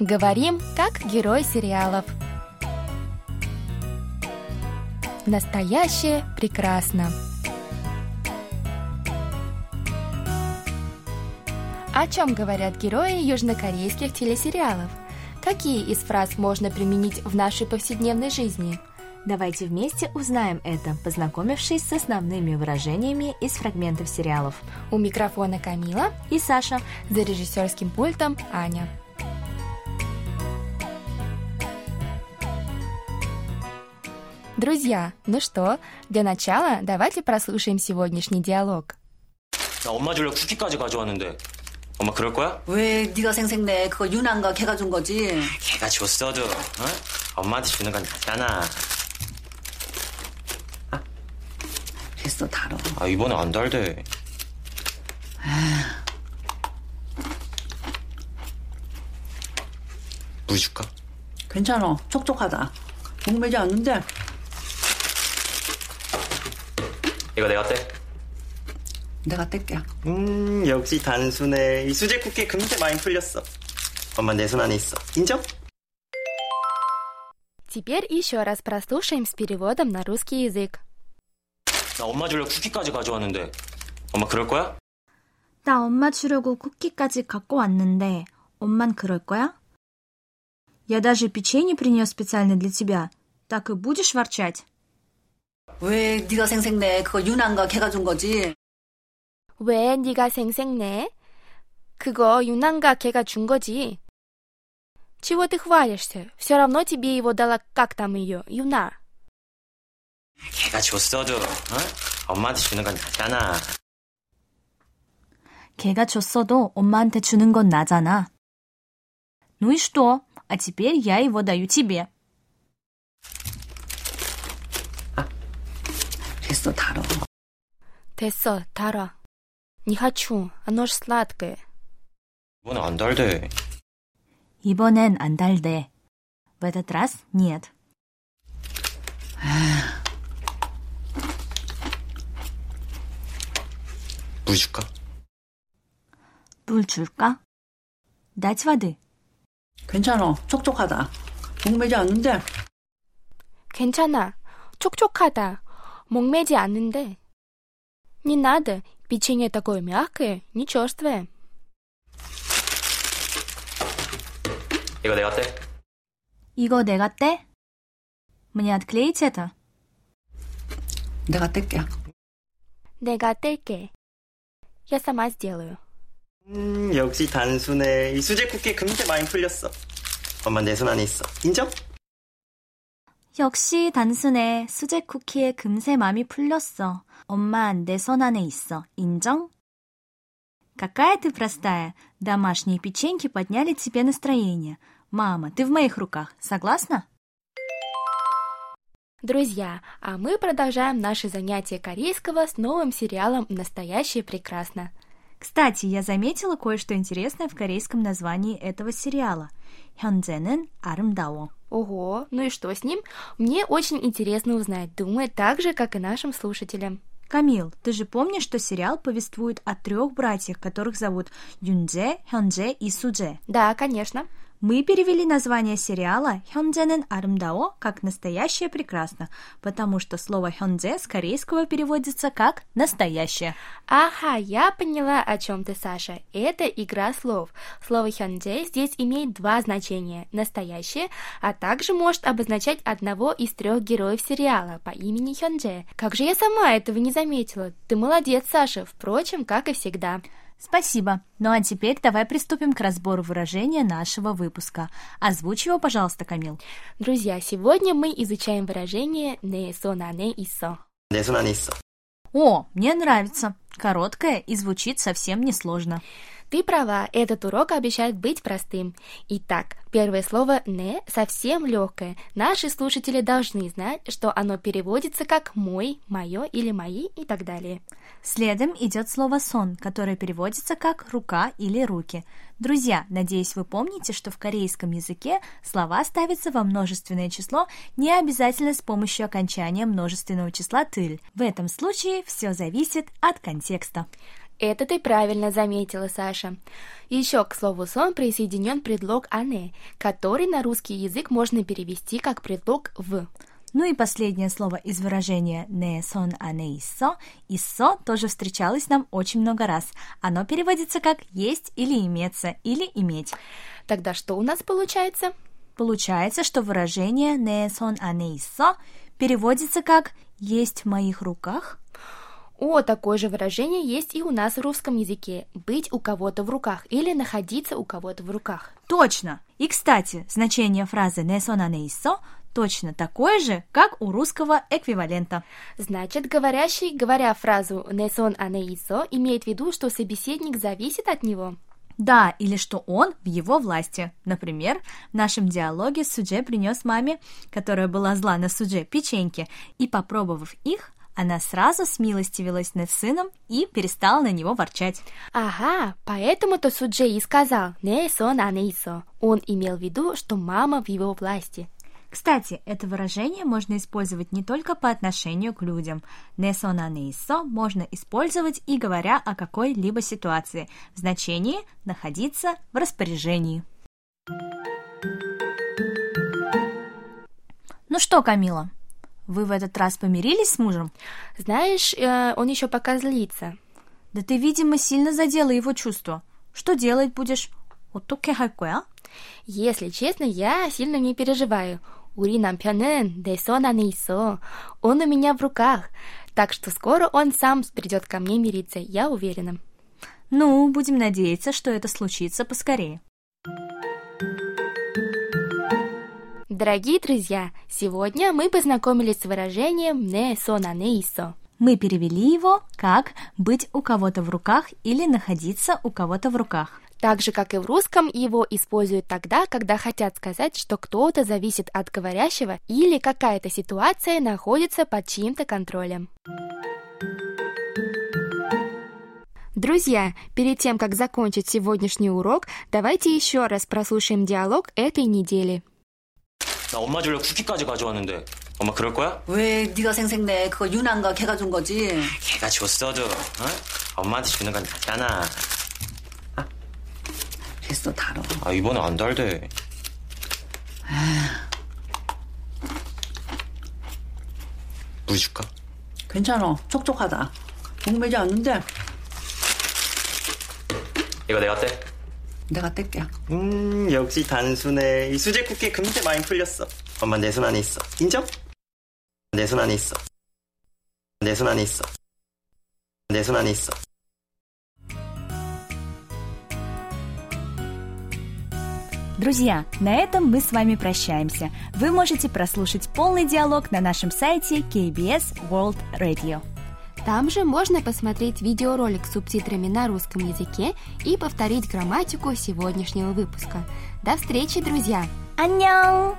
Говорим, как герой сериалов. Настоящее прекрасно. О чем говорят герои южнокорейских телесериалов? Какие из фраз можно применить в нашей повседневной жизни? Давайте вместе узнаем это, познакомившись с основными выражениями из фрагментов сериалов. У микрофона Камила и Саша. За режиссерским пультом Аня. Друзья, ну что, для начала давайте прослушаем сегодняшний диалог. 나 엄마 주려고 쿠키까지 가져왔는데 엄마 그럴 거야? 왜 네가 생색내? 그거 유난가 걔가 준 거지. 걔가 줬어도 어? 엄마한테 주는 건 나잖아 됐어 다뤄. 아 이번에 안 달대 물 줄까? 괜찮아. 촉촉하다. 목매지 않는데 이거 내가 떼? 내가 뗄게. 음 역시 단순해 이 수제 쿠키에 금세 많이 풀렸어 엄마 내 손 안에 있어 인정? Теперь еще раз прослушаем с переводом на русский язык. 나 엄마 주려고 쿠키까지 가져왔는데 엄마 그럴 거야? 나 엄마 주려고 쿠키까지 갖고 왔는데 엄만 그럴 거야? Я даже печенье принес специально для тебя. Так и будешь ворчать? 왜 네가 생색내? 그거 유난가 걔가 준 거지. 왜 네가 생색내? 그거 유난가 걔가 준 거지. Чего ты хвалишься? Все равно тебе его дала, как там ее, Юна. 걔가 줬어도 어? 엄마한테 주는 건 나잖아 걔가 줬어도 엄마한테 주는 건 나잖아. Ну и что? А теперь я его даю тебе. 됐어 다뤄. 됐어, 달아. Не хочу, оно ж сладкое. 이번에 안 달대 이번엔 안 달대. В этот раз нет. 물 줄까? 물 줄까? Дать воды. 괜찮아. 촉촉하다. 목매지 않는데 괜찮아. 촉촉하다. 목매지 않는데. Не надо. Печенье такое мягкое, не черствое. 이거 내가 떼? 이거 내가 떼? Мне отклеить это? 내가 뗄게. 내가 뗄게. Я сама сделаю. 음, 역시 단순해. 이 수제 쿠키에 금세 많이 풀렸어. 엄마 내 손 안에 있어. 인정? 역시 단순해. 수제 쿠키에 금세 맘이 풀렸어. 엄마 내 손 안에 있어. 인정? Какая ты простая. Домашние печеньки подняли тебе настроение. Мама, ты в моих руках. Согласна? Друзья, а мы продолжаем наше занятие корейского с новым сериалом «Настоящее прекрасно». Кстати, я заметила кое-что интересное в корейском названии этого сериала. 현재는 아름다워. Ого, ну и что с ним? Мне очень интересно узнать, думаю, так же, как и нашим слушателям. Камил, ты же помнишь, что сериал повествует о трех братьях, которых зовут Юнже, Хёнже и Судже? Да, конечно. Мы перевели название сериала «Хёнджэнэн арамдао» как «Настоящее прекрасно», потому что слово Хёнджэ с корейского переводится как «настоящее». Ага, я поняла, о чем ты, Саша. Это игра слов. Слово Хёнджэ здесь имеет два значения – «настоящее», а также может обозначать одного из трех героев сериала по имени Хёнджэ. Как же я сама этого не заметила? Ты молодец, Саша, впрочем, как и всегда. Спасибо. Ну а теперь давай приступим к разбору выражения нашего выпуска. Озвучь его, пожалуйста, Камил. Друзья, сегодня мы изучаем выражение «не со на не исо». «Не со на не исо». О, мне нравится. Короткое и звучит совсем несложно. сложно. Ты права, этот урок обещает быть простым. Итак, первое слово «не» совсем легкое. Наши слушатели должны знать, что оно переводится как «мой», «моё» или «мои» и так далее. Следом идет слово «сон», которое переводится как «рука» или «руки». Друзья, надеюсь, вы помните, что в корейском языке слова ставятся во множественное число не обязательно с помощью окончания множественного числа «тыль». В этом случае все зависит от контекста. Это ты правильно заметила, Саша. Еще к слову сон присоединен предлог «ане», который на русский язык можно перевести как предлог «в». Ну и последнее слово из выражения «не сон а не иссо». «Иссо» тоже встречалось нам очень много раз. Оно переводится как «есть» или «иметься» или «иметь». Тогда что у нас получается? Получается, что выражение «не сон а не иссо» переводится как «есть в моих руках», о, такое же выражение есть и у нас в русском языке. Быть у кого-то в руках или находиться у кого-то в руках. Точно! И, кстати, значение фразы «не сон а не иссо» точно такое же, как у русского эквивалента. Значит, говорящий, говоря фразу «не сон а не иссо», имеет в виду, что собеседник зависит от него. Да, или что он в его власти. Например, в нашем диалоге Судже принес маме, которая была зла на Судже, печеньки, и, попробовав их, она сразу смилостивилась над сыном и перестала на него ворчать. Ага, поэтому-то Суджей и сказал «не сон, а не исо». Он имел в виду, что мама в его власти. Кстати, это выражение можно использовать не только по отношению к людям. «Несона нейсо» можно использовать и говоря о какой-либо ситуации в значении «находиться в распоряжении». Ну что, Камила, вы в этот раз помирились с мужем? Знаешь, э, он еще пока злится. Да ты, видимо, сильно задела его чувства. Что делать будешь? 어떻게 할 거야? Если честно, я сильно не переживаю. 우리 남편은 내 손 안에 있어. Он у меня в руках. Так что скоро он сам придет ко мне мириться, я уверена. Ну, будем надеяться, что это случится поскорее. Дорогие друзья, сегодня мы познакомились с выражением «не сона не исо». Мы перевели его как «быть у кого-то в руках» или «находиться у кого-то в руках». Так же, как и в русском, его используют тогда, когда хотят сказать, что кто-то зависит от говорящего или какая-то ситуация находится под чьим-то контролем. Друзья, перед тем, как закончить сегодняшний урок, давайте еще раз прослушаем диалог этой недели. 나 엄마 주려 쿠키까지 가져왔는데 엄마 그럴 거야? 왜 네가 생색내? 그거 유난가 걔가 준 거지. 걔가 줬어도 어? 엄마한테 주는 건 같잖아. 됐어 달어. 아 이번에 안 달대. 물 줄까? 괜찮아. 촉촉하다. 목매지 않는데 이거 내가 떼. 내가 뗄게. 음 역시 단순해. 이 수제 쿠키 금세 많이 풀렸어. 엄마 내 손 안에 있어. 인정? 내 손 안에 있어. 내 손 안에 있어. 내 손 안에 있어. Друзья, на этом мы с вами прощаемся. Вы можете прослушать полный диалог на нашем сайте KBS World Radio. Там же можно посмотреть видеоролик с субтитрами на русском языке и повторить грамматику сегодняшнего выпуска. До встречи, друзья! 안녕!